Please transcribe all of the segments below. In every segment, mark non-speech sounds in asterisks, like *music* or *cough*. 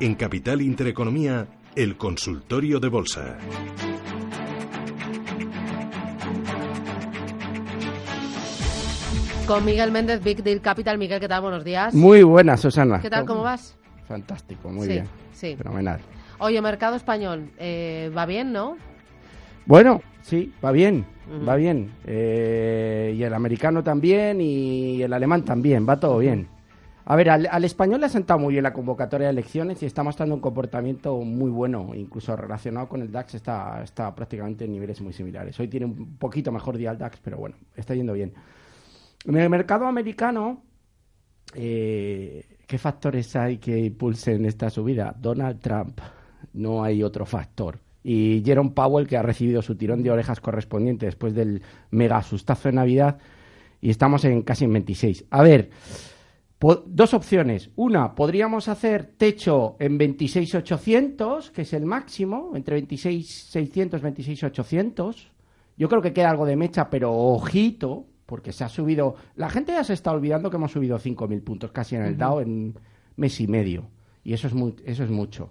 En Capital Intereconomía, el consultorio de bolsa. Con Miguel Méndez, Big Deal Capital. Miguel, ¿qué tal? Buenos días. Muy buenas, Susana. ¿Qué tal? ¿Cómo vas? Fantástico, muy Sí, bien. sí. Fenomenal. Oye, mercado español, eh, va bien, ¿no? Bueno, sí, va bien, Va bien. Eh, y el americano también y el alemán también, va todo bien. A ver, al, al español le ha sentado muy bien la convocatoria de elecciones y está mostrando un comportamiento muy bueno, incluso relacionado con el DAX está, está prácticamente en niveles muy similares. Hoy tiene un poquito mejor día el DAX, pero bueno, está yendo bien. En el mercado americano, eh, ¿qué factores hay que impulsen esta subida? Donald Trump, no hay otro factor. Y Jerome Powell, que ha recibido su tirón de orejas correspondiente después del mega asustazo de Navidad, y estamos en casi en 26. A ver, dos opciones. Una, podríamos hacer techo en 26.800, que es el máximo, entre 26.600 y 26.800. Yo creo que queda algo de mecha, pero ojito, porque se ha subido. La gente ya se está olvidando que hemos subido 5.000 puntos casi en el Dow en mes y medio. Y eso es, mu- eso es mucho.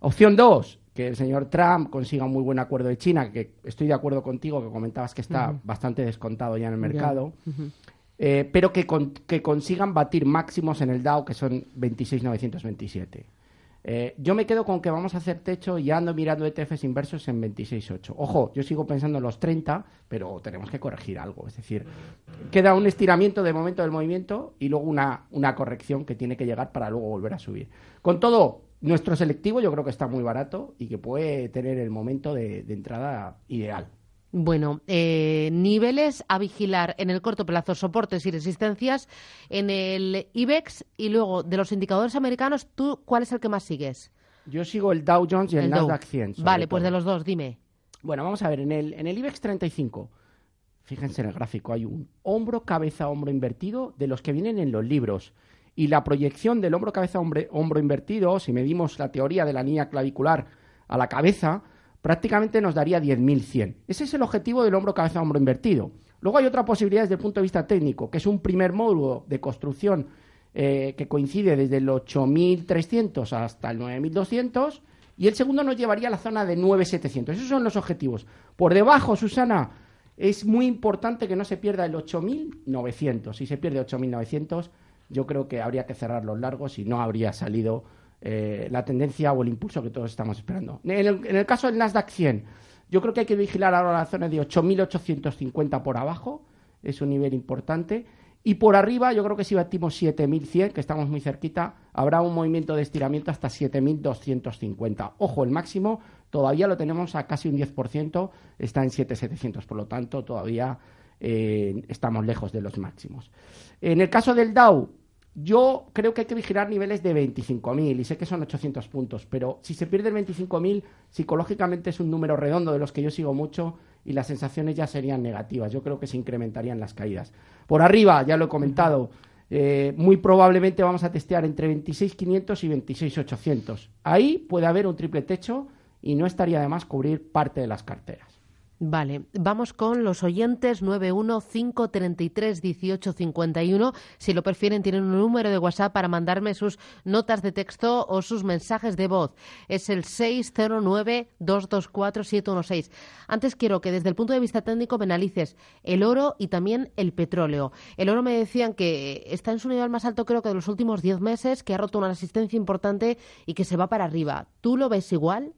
Opción dos, que el señor Trump consiga un muy buen acuerdo de China, que estoy de acuerdo contigo, que comentabas que está bastante descontado ya en el mercado. Eh, pero que, con- que consigan batir máximos en el Dow, que son 26.927. Eh, yo me quedo con que vamos a hacer techo y ando mirando ETFs inversos en 26.8. Ojo, yo sigo pensando en los 30, pero tenemos que corregir algo. Es decir, queda un estiramiento de momento del movimiento y luego una, una corrección que tiene que llegar para luego volver a subir. Con todo, nuestro selectivo yo creo que está muy barato y que puede tener el momento de, de entrada ideal. Bueno, eh, niveles a vigilar en el corto plazo, soportes y resistencias en el IBEX y luego de los indicadores americanos, ¿tú cuál es el que más sigues? Yo sigo el Dow Jones y el, Dow. Nasdaq 100. sobre Vale, pues todo. de los dos, dime. Bueno, vamos a ver, en el, en el IBEX 35, fíjense en el gráfico, hay un hombro, cabeza, hombro invertido de los que vienen en los libros. Y la proyección del hombro, cabeza, hombro invertido, si medimos la teoría de la línea clavicular a la cabeza, prácticamente nos daría 10.100. Ese es el objetivo del hombro, cabeza, hombro invertido. Luego hay otra posibilidad desde el punto de vista técnico, que es un primer módulo de construcción eh, que coincide desde el 8.300 hasta el 9.200 y el segundo nos llevaría a la zona de 9.700. Esos son los objetivos. Por debajo, Susana, es muy importante que no se pierda el 8.900. Si se pierde 8.900, yo creo que habría que cerrar los largos y no habría salido eh, la tendencia o el impulso que todos estamos esperando. En el, en el caso del Nasdaq 100, yo creo que hay que vigilar ahora la zona de 8.850 por abajo, es un nivel importante. Y por arriba, yo creo que si batimos 7.100, que estamos muy cerquita, habrá un movimiento de estiramiento hasta 7.250. Ojo, el máximo todavía lo tenemos a casi un 10%, está en 7.700, por lo tanto, todavía eh, estamos lejos de los máximos. En el caso del Dow, yo creo que hay que vigilar niveles de 25.000 y sé que son 800 puntos, pero si se pierde el 25.000, psicológicamente es un número redondo de los que yo sigo mucho y las sensaciones ya serían negativas. Yo creo que se incrementarían las caídas. Por arriba, ya lo he comentado, eh, muy probablemente vamos a testear entre 26.500 y 26.800. Ahí puede haber un triple techo y no estaría de más cubrir parte de las carteras. Vale, vamos con los oyentes 915331851. Si lo prefieren, tienen un número de WhatsApp para mandarme sus notas de texto o sus mensajes de voz. Es el 609224716. Antes quiero que desde el punto de vista técnico me analices el oro y también el petróleo. El oro me decían que está en su nivel más alto creo que de los últimos 10 meses, que ha roto una resistencia importante y que se va para arriba. ¿Tú lo ves igual?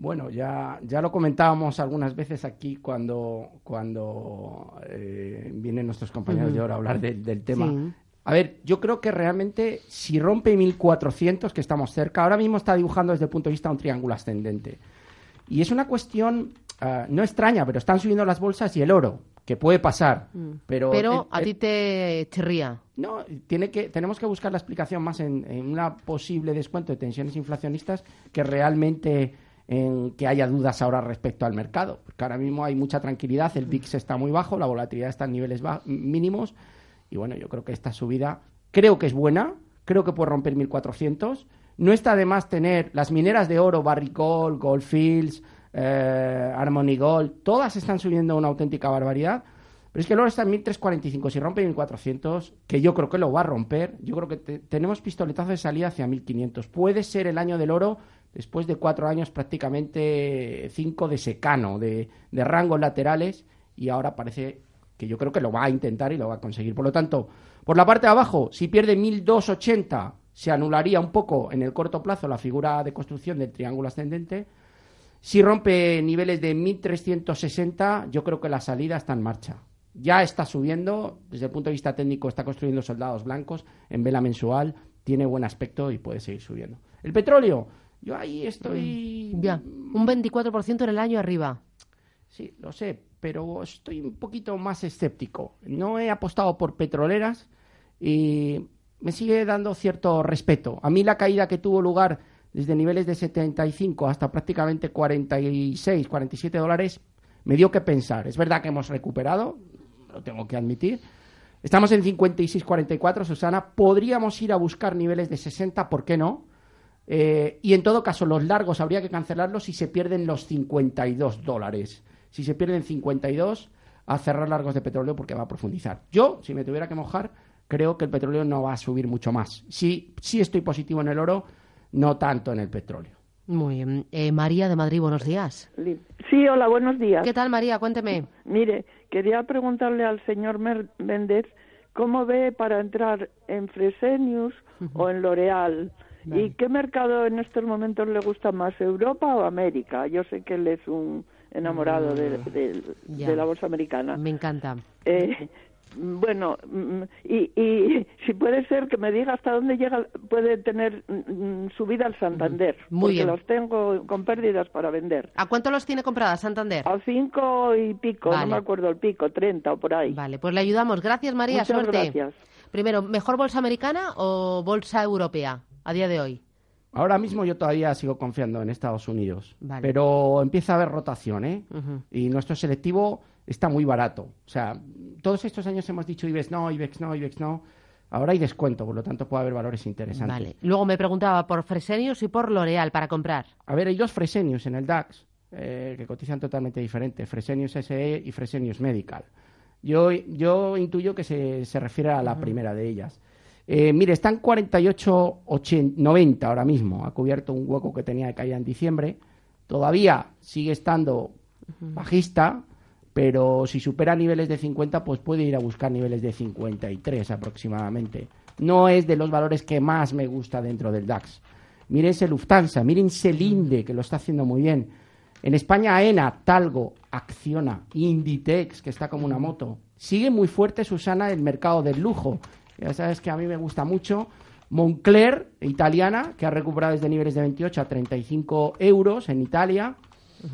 Bueno, ya, ya lo comentábamos algunas veces aquí cuando, cuando eh, vienen nuestros compañeros de ahora a hablar del- del tema. Sí. A ver, yo creo que realmente si rompe 1400, que estamos cerca, ahora mismo está dibujando desde el punto de vista un triángulo ascendente. Y es una cuestión ah, no extraña, pero están subiendo las bolsas y el oro, que puede pasar. Pero, Mm. Pero el- a el- ti te chirría. no, tiene que, tenemos que buscar la explicación más en, en una posible descuento de tensiones inflacionistas que realmente en que haya dudas ahora respecto al mercado. Porque ahora mismo hay mucha tranquilidad, el VIX está muy bajo, la volatilidad está en niveles mínimos y bueno, yo creo que esta subida creo que es buena, creo que puede romper 1400. No está de más tener las mineras de oro, Barrick Gold, Goldfields, eh, Harmony Gold, todas están subiendo una auténtica barbaridad. Pero es que el oro está en 1345. Si rompe 1400, que yo creo que lo va a romper, yo creo que te- tenemos pistoletazo de salida hacia 1500. Puede ser el año del oro después de cuatro años prácticamente cinco de secano, de, rangos laterales, y ahora parece que yo creo que lo va a intentar y lo va a conseguir. Por lo tanto, por la parte de abajo, si pierde 1280, se anularía un poco en el corto plazo la figura de construcción del triángulo ascendente. Si rompe niveles de 1360, yo creo que la salida está en marcha. Ya está subiendo, desde el punto de vista técnico está construyendo soldados blancos en vela mensual, tiene buen aspecto y puede seguir subiendo. El petróleo, yo ahí estoy... Ya, un 24% en el año arriba. Sí, lo sé, pero estoy un poquito más escéptico. No he apostado por petroleras y me sigue dando cierto respeto. A mí la caída que tuvo lugar desde niveles de 75 hasta prácticamente 46, 47 dólares me dio que pensar. Es verdad que hemos recuperado, lo tengo que admitir. Estamos en 56-44, Susana. Podríamos ir a buscar niveles de 60, ¿por qué no? Eh, y en todo caso, los largos habría que cancelarlos si se pierden los 52 dólares. Si se pierden 52, a cerrar largos de petróleo porque va a profundizar. Yo, si me tuviera que mojar, creo que el petróleo no va a subir mucho más. Sí, sí estoy positivo en el oro, no tanto en el petróleo. Muy bien. Eh, María de Madrid, buenos días. Sí, hola, buenos días. ¿Qué tal, María? Cuénteme. Mire, quería preguntarle al señor Méndez cómo ve para entrar en Fresenius o en L'Oreal. ¿Y qué mercado en estos momentos le gusta más, Europa o América? Yo sé que él es un enamorado de, de la bolsa americana. Me encanta. Eh, bueno, mm, y, y *laughs* si puede ser que me diga hasta dónde llega, puede tener mm, subida al Santander, Muy porque bien. los tengo con pérdidas para vender. ¿A cuánto los tiene compradas Santander? A cinco y pico, Vale. no me acuerdo el pico, treinta o por ahí. Vale, pues le ayudamos. Gracias, María. Muchas Suerte. gracias. Primero, ¿mejor bolsa americana o bolsa europea a día de hoy? Ahora mismo yo todavía sigo confiando en Estados Unidos, Vale. pero empieza a haber rotación, ¿eh? Y nuestro selectivo está muy barato. O sea, todos estos años hemos dicho IBEX no, IBEX no, IBEX no. Ahora hay descuento, por lo tanto puede haber valores interesantes. Vale. Luego me preguntaba por Fresenius y por L'Oreal para comprar. A ver, hay dos Fresenius en el DAX eh, que cotizan totalmente diferente, Fresenius SE y Fresenius Medical. Yo, yo intuyo que se, se refiere a la primera de ellas. Eh, mire, están 48, 80, 90 ahora mismo. Ha cubierto un hueco que tenía de caída en diciembre. Todavía sigue estando bajista, pero si supera niveles de 50, pues puede ir a buscar niveles de 53 aproximadamente. No es de los valores que más me gusta dentro del DAX. Mírense Lufthansa, mírense Linde, que lo está haciendo muy bien. En España, AENA, Talgo, Acciona, Inditex, que está como una moto. Sigue muy fuerte, Susana, el mercado del lujo. Ya sabes que a mí me gusta mucho. Moncler, italiana, que ha recuperado desde niveles de 28 a 35 euros en Italia.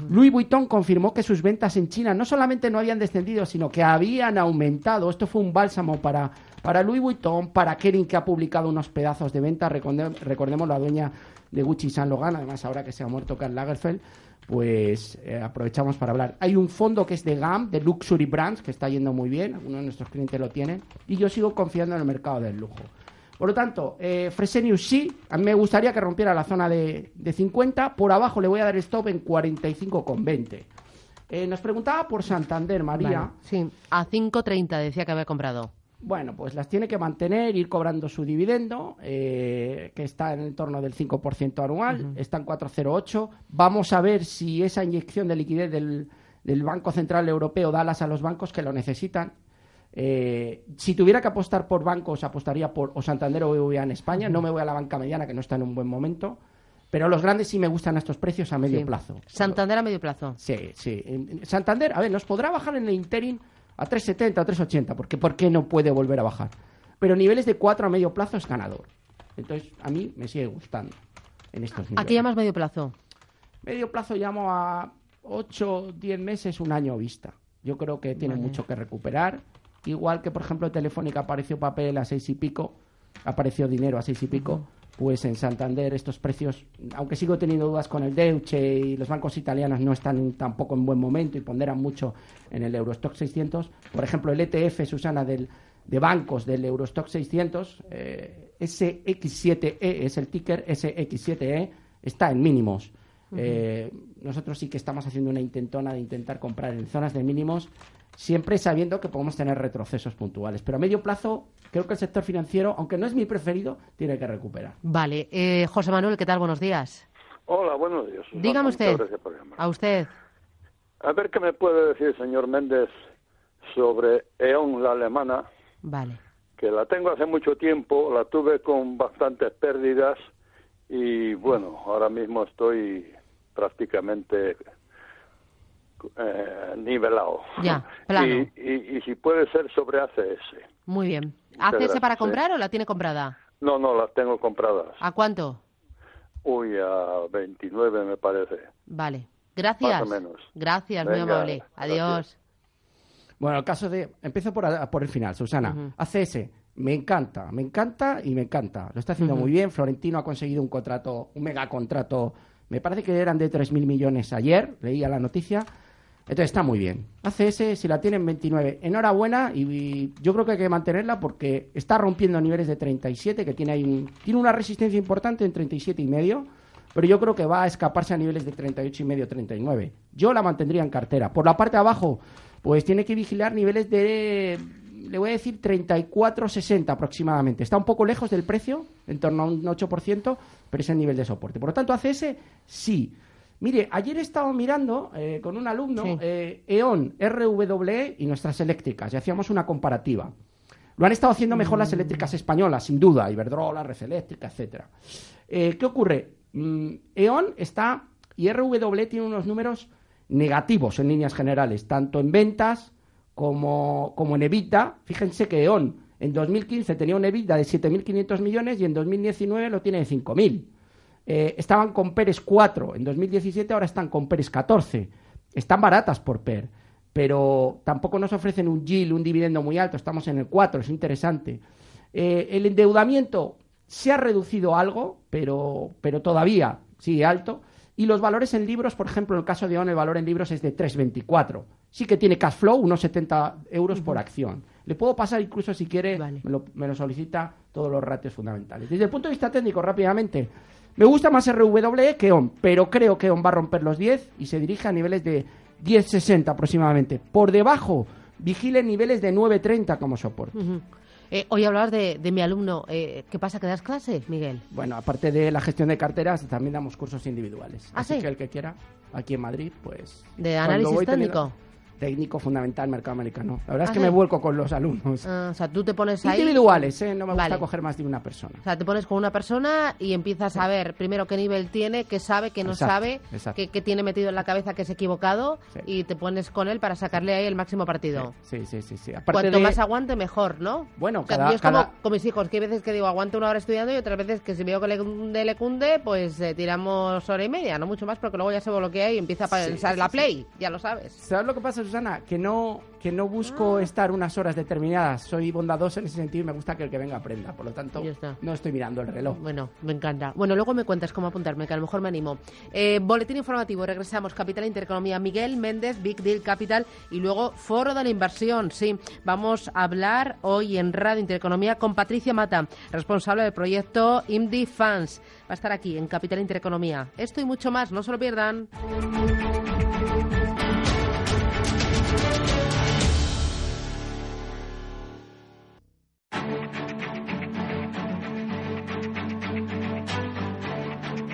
Louis Vuitton confirmó que sus ventas en China no solamente no habían descendido, sino que habían aumentado. Esto fue un bálsamo para, para Louis Vuitton, para Kering, que ha publicado unos pedazos de venta. Recordem- recordemos la dueña de Gucci Saint Laurent, además ahora que se ha muerto Karl Lagerfeld, pues eh, aprovechamos para hablar. Hay un fondo que es de GAM, de Luxury Brands, que está yendo muy bien, algunos de nuestros clientes lo tienen, y yo sigo confiando en el mercado del lujo. Por lo tanto, eh, Fresenius sí, a mí me gustaría que rompiera la zona de, de 50, por abajo le voy a dar stop en 45,20. Eh, nos preguntaba por Santander, María. Sí, a 5.30 decía que había comprado. Bueno, pues las tiene que mantener, ir cobrando su dividendo, eh, que está en el torno del 5% anual, está en 4,08. Vamos a ver si esa inyección de liquidez del, del Banco Central Europeo da alas a los bancos que lo necesitan. Eh, si tuviera que apostar por bancos, apostaría por o Santander o BBVA en España. No me voy a la banca mediana, que no está en un buen momento. Pero los grandes sí me gustan estos precios a medio Sí. plazo. Santander a medio plazo. Sí, sí. Santander, a ver, nos podrá bajar en el interim a 3,70, a 3,80, porque ¿por qué no puede volver a bajar? Pero niveles de 4 a medio plazo es ganador. Entonces, a mí me sigue gustando en estos niveles. ¿A qué llamas medio plazo? Medio plazo llamo a 8, 10 meses, un año vista. Yo creo que tiene mucho que recuperar. Igual que, por ejemplo, Telefónica apareció papel a seis y pico, apareció dinero a seis y pico, pues en Santander estos precios, aunque sigo teniendo dudas con el Deutsche y los bancos italianos no están tampoco en buen momento y ponderan mucho en el Eurostock 600. Por ejemplo, el ETF, Susana, del, de bancos del Eurostock 600, eh, SX7E es el ticker, SX7E está en mínimos. Eh, nosotros sí que estamos haciendo una intentona de intentar comprar en zonas de mínimos, siempre sabiendo que podemos tener retrocesos puntuales. Pero a medio plazo, creo que el sector financiero, aunque no es mi preferido, tiene que recuperar. Vale. Eh, José Manuel, ¿qué tal? Buenos días. Hola, buenos días. Dígame usted. A usted. A ver qué me puede decir, señor Méndez, sobre E.ON, la alemana. Vale. Que la tengo hace mucho tiempo, la tuve con bastantes pérdidas y bueno, ahora mismo estoy prácticamente eh, nivelado. Ya, *laughs* plano. Y, si puede ser sobre ACS. Muy bien. ¿ACS para comprar o la tiene comprada? No, no, las tengo compradas. ¿A cuánto? Uy, a 29 me parece. Vale. Gracias. Más o menos. Gracias, muy amable. Adiós. Bueno, el caso de... Empiezo por, por el final, Susana. ACS, me encanta, me encanta y me encanta. Lo está haciendo muy bien. Florentino ha conseguido un contrato, un megacontrato me parece que eran de 3.000 millones ayer, leía la noticia. Entonces está muy bien. ACS, si la tienen 29, enhorabuena y, yo creo que hay que mantenerla porque está rompiendo niveles de 37, que tiene ahí tiene una resistencia importante en 37 y medio, pero yo creo que va a escaparse a niveles de 38 y medio, 39. Yo la mantendría en cartera. Por la parte de abajo, pues tiene que vigilar niveles de le voy a decir 34,60 aproximadamente. Está un poco lejos del precio, en torno a un 8%, pero es el nivel de soporte. Por lo tanto, ACS sí. Mire, ayer he estado mirando eh, con un alumno eh, E.ON, RWE y nuestras eléctricas y hacíamos una comparativa. Lo han estado haciendo mejor las eléctricas españolas, sin duda, Iberdrola, Red Eléctrica, etcétera. Eh, ¿Qué ocurre? Mm, E.ON está y RWE tiene unos números negativos en líneas generales, tanto en ventas como, como en Evita. Fíjense que E.ON en 2015 tenía un EBITDA de 7.500 millones y en 2019 lo tiene de 5.000. Eh, estaban con PERES 4, en 2017 ahora están con PERES 14. Están baratas por PER, pero tampoco nos ofrecen un yield, un dividendo muy alto, estamos en el 4, es interesante. Eh, el endeudamiento se ha reducido algo, pero, pero todavía sigue alto. Y los valores en libros, por ejemplo, en el caso de ON, el valor en libros es de 3,24. Sí que tiene cash flow, unos 70 euros por acción. Le puedo pasar incluso si quiere, me, lo, solicita todos los ratios fundamentales. Desde el punto de vista técnico, rápidamente, me gusta más RWE que ON, pero creo que ON va a romper los 10 y se dirige a niveles de 10.60 aproximadamente. Por debajo, vigile niveles de 9.30 como soporte. Eh, hoy hablabas de, mi alumno. Eh, ¿Qué pasa? ¿Que das clase, Miguel? Bueno, aparte de la gestión de carteras, también damos cursos individuales. ¿Ah, Así que el que quiera, aquí en Madrid, pues... ¿De análisis técnico? Técnico fundamental mercado americano. La verdad es que me vuelco con los alumnos. Ah, o sea, tú te pones ahí... Individuales, ¿eh? No me gusta coger más de una persona. O sea, te pones con una persona y empiezas a ver primero qué nivel tiene, qué sabe, qué no sabe, qué, tiene metido en la cabeza que es equivocado y te pones con él para sacarle ahí el máximo partido. Sí, sí, sí. sí. Cuanto más aguante, mejor, ¿no? Bueno, cada, es como con mis hijos, que hay veces que digo aguante una hora estudiando y otras veces que si veo que le cunde, le cunde, pues eh, tiramos hora y media, no mucho más, porque luego ya se bloquea y empieza a pensar la play, ya lo sabes. ¿Sabes lo que pasa, Susana? Que no que no busco ah. estar unas horas determinadas. Soy bondadoso en ese sentido y me gusta que el que venga aprenda. Por lo tanto, no estoy mirando el reloj. Bueno, me encanta. Bueno, luego me cuentas cómo apuntarme, que a lo mejor me animo. Eh, boletín informativo, regresamos. Capital Intereconomía, Miguel Méndez, Big Deal Capital y luego Foro de la Inversión. Sí, vamos a hablar hoy en Radio Intereconomía con Patricia Mata, responsable del proyecto IMDI Fans. Va a estar aquí en Capital Intereconomía. Esto y mucho más, no se lo pierdan.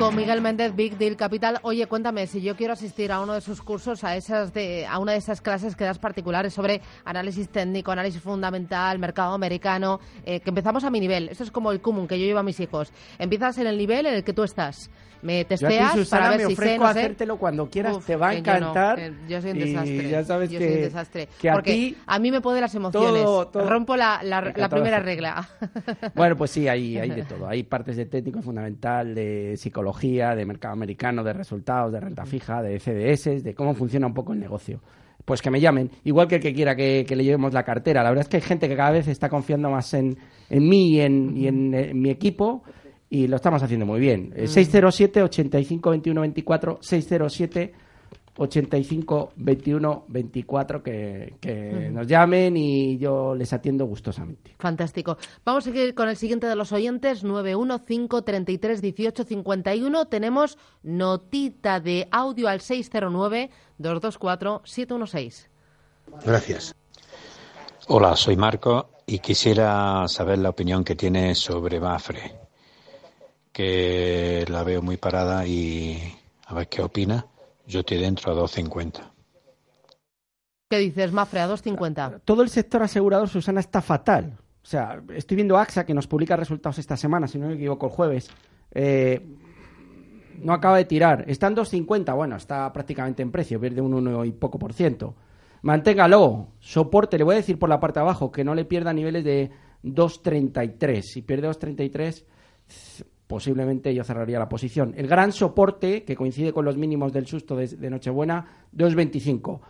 Con Miguel Méndez, Big Deal Capital. Oye, cuéntame, si yo quiero asistir a uno de sus cursos, a, esas de, a una de esas clases que das particulares sobre análisis técnico, análisis fundamental, mercado americano, eh, que empezamos a mi nivel. Eso es como el común que yo llevo a mis hijos. Empiezas en el nivel en el que tú estás me testeas para ver me si sé, no a hacértelo cuando quieras, te va a yo encantar. no, yo, soy un desastre. ya sabes yo que, soy un desastre. que a Porque ti a mí me puede las emociones. todo- todo- Rompo la, la, la primera regla. Bueno, pues sí, hay, hay de *laughs* todo. Hay partes de técnico fundamental, de psicología, de mercado americano, de resultados, de renta fija, de CDS, de cómo funciona un poco el negocio. Pues que me llamen, igual que el que quiera que, que le llevemos la cartera. La verdad es que hay gente que cada vez está confiando más en, en mí y en, y en, eh, mi equipo y lo estamos haciendo muy bien. Eh, 607 85 21 24 607 85 21 24 que, que nos llamen y yo les atiendo gustosamente. Fantástico. Vamos a seguir con el siguiente de los oyentes, 915331851. Tenemos notita de audio al 609-224-716. Gracias. Hola, soy Marco y quisiera saber la opinión que tiene sobre Mafre, que la veo muy parada y a ver qué opina. Yo estoy dentro a 2.50. ¿Qué dices, Mafre, a 250? todo el sector asegurador, Susana, está fatal. O sea, estoy viendo AXA, que nos publica resultados esta semana, si no me equivoco, el jueves. Eh, no acaba de tirar. Está en 2.50, bueno, está prácticamente en precio, pierde un 1 y poco por ciento. Manténgalo, soporte, le voy a decir por la parte de abajo, que no le pierda niveles de 2.33. Si pierde 2.33, posiblemente yo cerraría la posición. El gran soporte, que coincide con los mínimos del susto de, de Nochebuena, 2.25.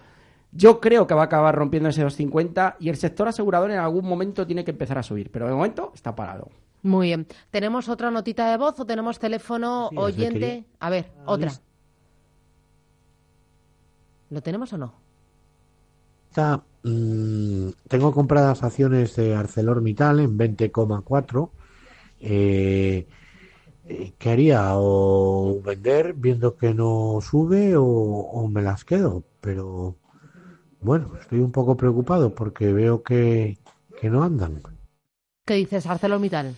Yo creo que va a acabar rompiendo ese 2.50 y el sector asegurador en algún momento tiene que empezar a subir, pero de momento está parado. Muy bien. ¿Tenemos otra notita de voz o tenemos teléfono Sí, oyente? A ver, otra. Listo. ¿Lo tenemos o no? Está, mm, tengo compradas acciones de ArcelorMittal en 20,4. Eh, eh, ¿Qué haría? ¿O vender viendo que no sube o, o me las quedo? Pero bueno, estoy un poco preocupado porque veo que, que no andan. ¿Qué dices, ArcelorMittal?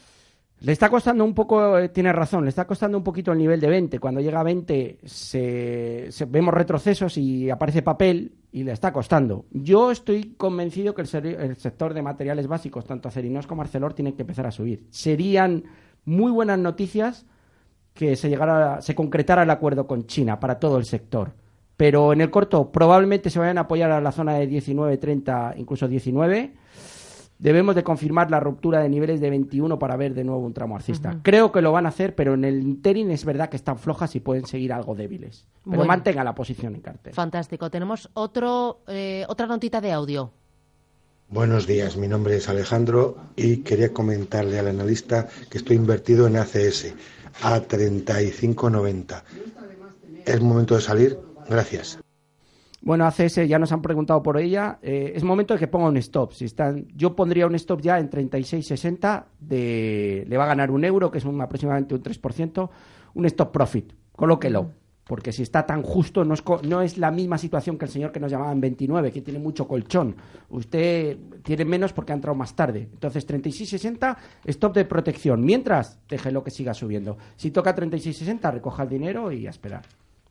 Le está costando un poco, eh, tiene razón, le está costando un poquito el nivel de 20. Cuando llega a 20 se, se- vemos retrocesos y aparece papel y le está costando. Yo estoy convencido que el, el sector de materiales básicos, tanto Acerinos como Arcelor, tiene que empezar a subir. Serían muy buenas noticias que se llegara, se concretara el acuerdo con China para todo el sector. Pero en el corto probablemente se vayan a apoyar a la zona de 19, 30, incluso 19. Debemos de confirmar la ruptura de niveles de 21 para ver de nuevo un tramo alcista. Creo que lo van a hacer, pero en el interim es verdad que están flojas y pueden seguir algo débiles. Pero Bueno. mantenga la posición en cartel. Fantástico. Tenemos otro, eh, otra notita de audio. Buenos días, mi nombre es Alejandro y quería comentarle al analista que estoy invertido en ACS a 35.90. ¿Es momento de salir? Gracias. Bueno, ACS ya nos han preguntado por ella. Eh, es momento de que ponga un stop. Si están, yo pondría un stop ya en 36.60. De, le va a ganar un euro, que es un, aproximadamente un 3%. Un stop profit. Colóquelo. Porque si está tan justo, no es, no es la misma situación que el señor que nos llamaba en 29, que tiene mucho colchón. Usted tiene menos porque ha entrado más tarde. Entonces, 36.60, stop de protección. Mientras, déjelo que siga subiendo. Si toca 36.60, recoja el dinero y a esperar.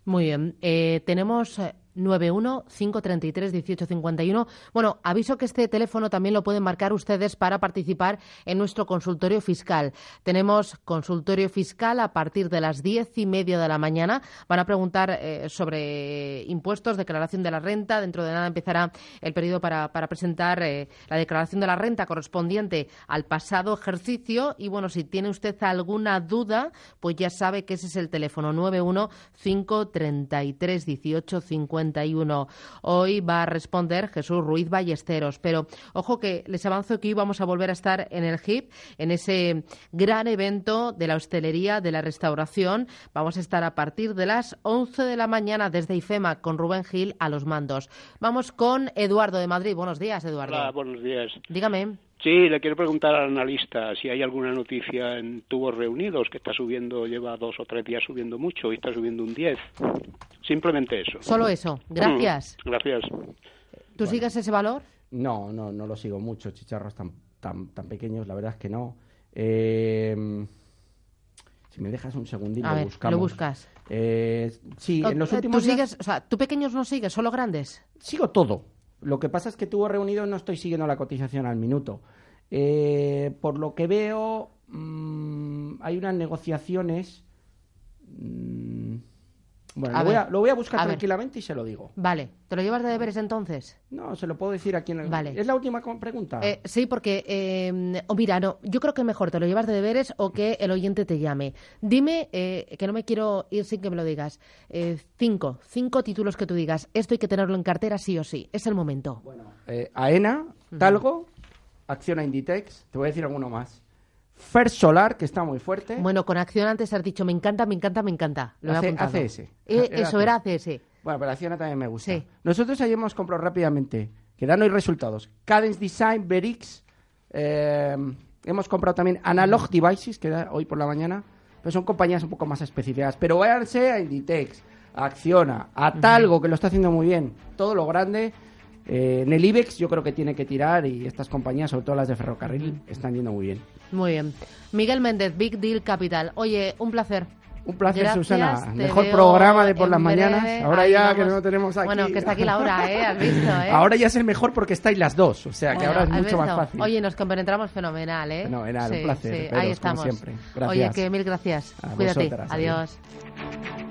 Muy bien. Eh, tenemos eh, 91-533-1851. Bueno, aviso que este teléfono también lo pueden marcar ustedes para participar en nuestro consultorio fiscal. Tenemos consultorio fiscal a partir de las diez y media de la mañana. Van a preguntar eh, sobre impuestos, declaración de la renta. Dentro de nada empezará el periodo para, para presentar eh, la declaración de la renta correspondiente al pasado ejercicio. Y bueno, si tiene usted alguna duda, pues ya sabe que ese es el teléfono 91 533 18 51. Hoy va a responder Jesús Ruiz Ballesteros, pero ojo que les avanzo que hoy vamos a volver a estar en el HIP, en ese gran evento de la hostelería, de la restauración. Vamos a estar a partir de las 11 de la mañana desde IFEMA con Rubén Gil a los mandos. Vamos con Eduardo de Madrid. Buenos días, Eduardo. Hola, buenos días. Dígame. Sí, le quiero preguntar al analista si hay alguna noticia en tubos reunidos que está subiendo, lleva dos o tres días subiendo mucho y está subiendo un 10. Simplemente eso. Solo eso. Gracias. Mm, gracias. ¿Tú sigues ese valor? No, no, no lo sigo mucho, chicharros tan, tan, tan pequeños, la verdad es que no. Eh, Si me dejas un segundito, A lo ver, buscamos. lo buscas. Eh, sí, O- en los últimos ¿Tú días- sigues, o sea, tú pequeños no sigues, solo grandes? Sigo todo. Lo que pasa es que tuvo reunido no estoy siguiendo la cotización al minuto. Eh, por lo que veo, mm, hay unas negociaciones. Bueno, lo voy, a, lo voy a buscar a ver. tranquilamente y se lo digo. Vale, ¿te lo llevas de deberes entonces? No, se lo puedo decir aquí en el. Vale. ¿Es la última pregunta? Eh, sí, porque, eh, o mira, no, yo creo que mejor te lo llevas de deberes o que el oyente te llame. Dime, eh, que no me quiero ir sin que me lo digas, eh, cinco, cinco títulos que tú digas, esto hay que tenerlo en cartera sí o sí, es el momento. Eh, AENA, Talgo, Acciona Inditex, te voy a decir alguno más. First Solar, que está muy fuerte. Bueno, con acción antes has dicho, me encanta, me encanta, me encanta. Lo he apuntado. ACS. Eh, Era eso era ACS. Bueno, pero Acciona también me gusta. Nosotros ayer hemos comprado rápidamente, que dan hoy resultados. Cadence Design, Verix, eh, hemos comprado también Analog Devices, que da hoy por la mañana, pero son compañías un poco más específicas. Pero váyanse a Inditex, a Acciona, a Talgo, que lo está haciendo muy bien, todo lo grande. Eh, en el IBEX yo creo que tiene que tirar y estas compañías, sobre todo las de ferrocarril, están yendo muy bien. Muy bien. Miguel Méndez, Big Deal Capital. Oye, un placer. Un placer, Gracias, Susana. Mejor programa de por las breve. mañanas. Ahora Ahí ya que vamos. no tenemos aquí. Bueno, que está aquí la hora, ¿eh? Has visto, ¿eh? Ahora ya es el mejor porque estáis las dos. O sea, que Bueno, ahora es mucho más visto. fácil. Oye, nos compenetramos fenomenal, ¿eh? Fenomenal, un Sí, placer, sí, veros, ahí como estamos. siempre. Oye, Gracias. que mil gracias. A Cuídate. vosotras, adiós. adiós.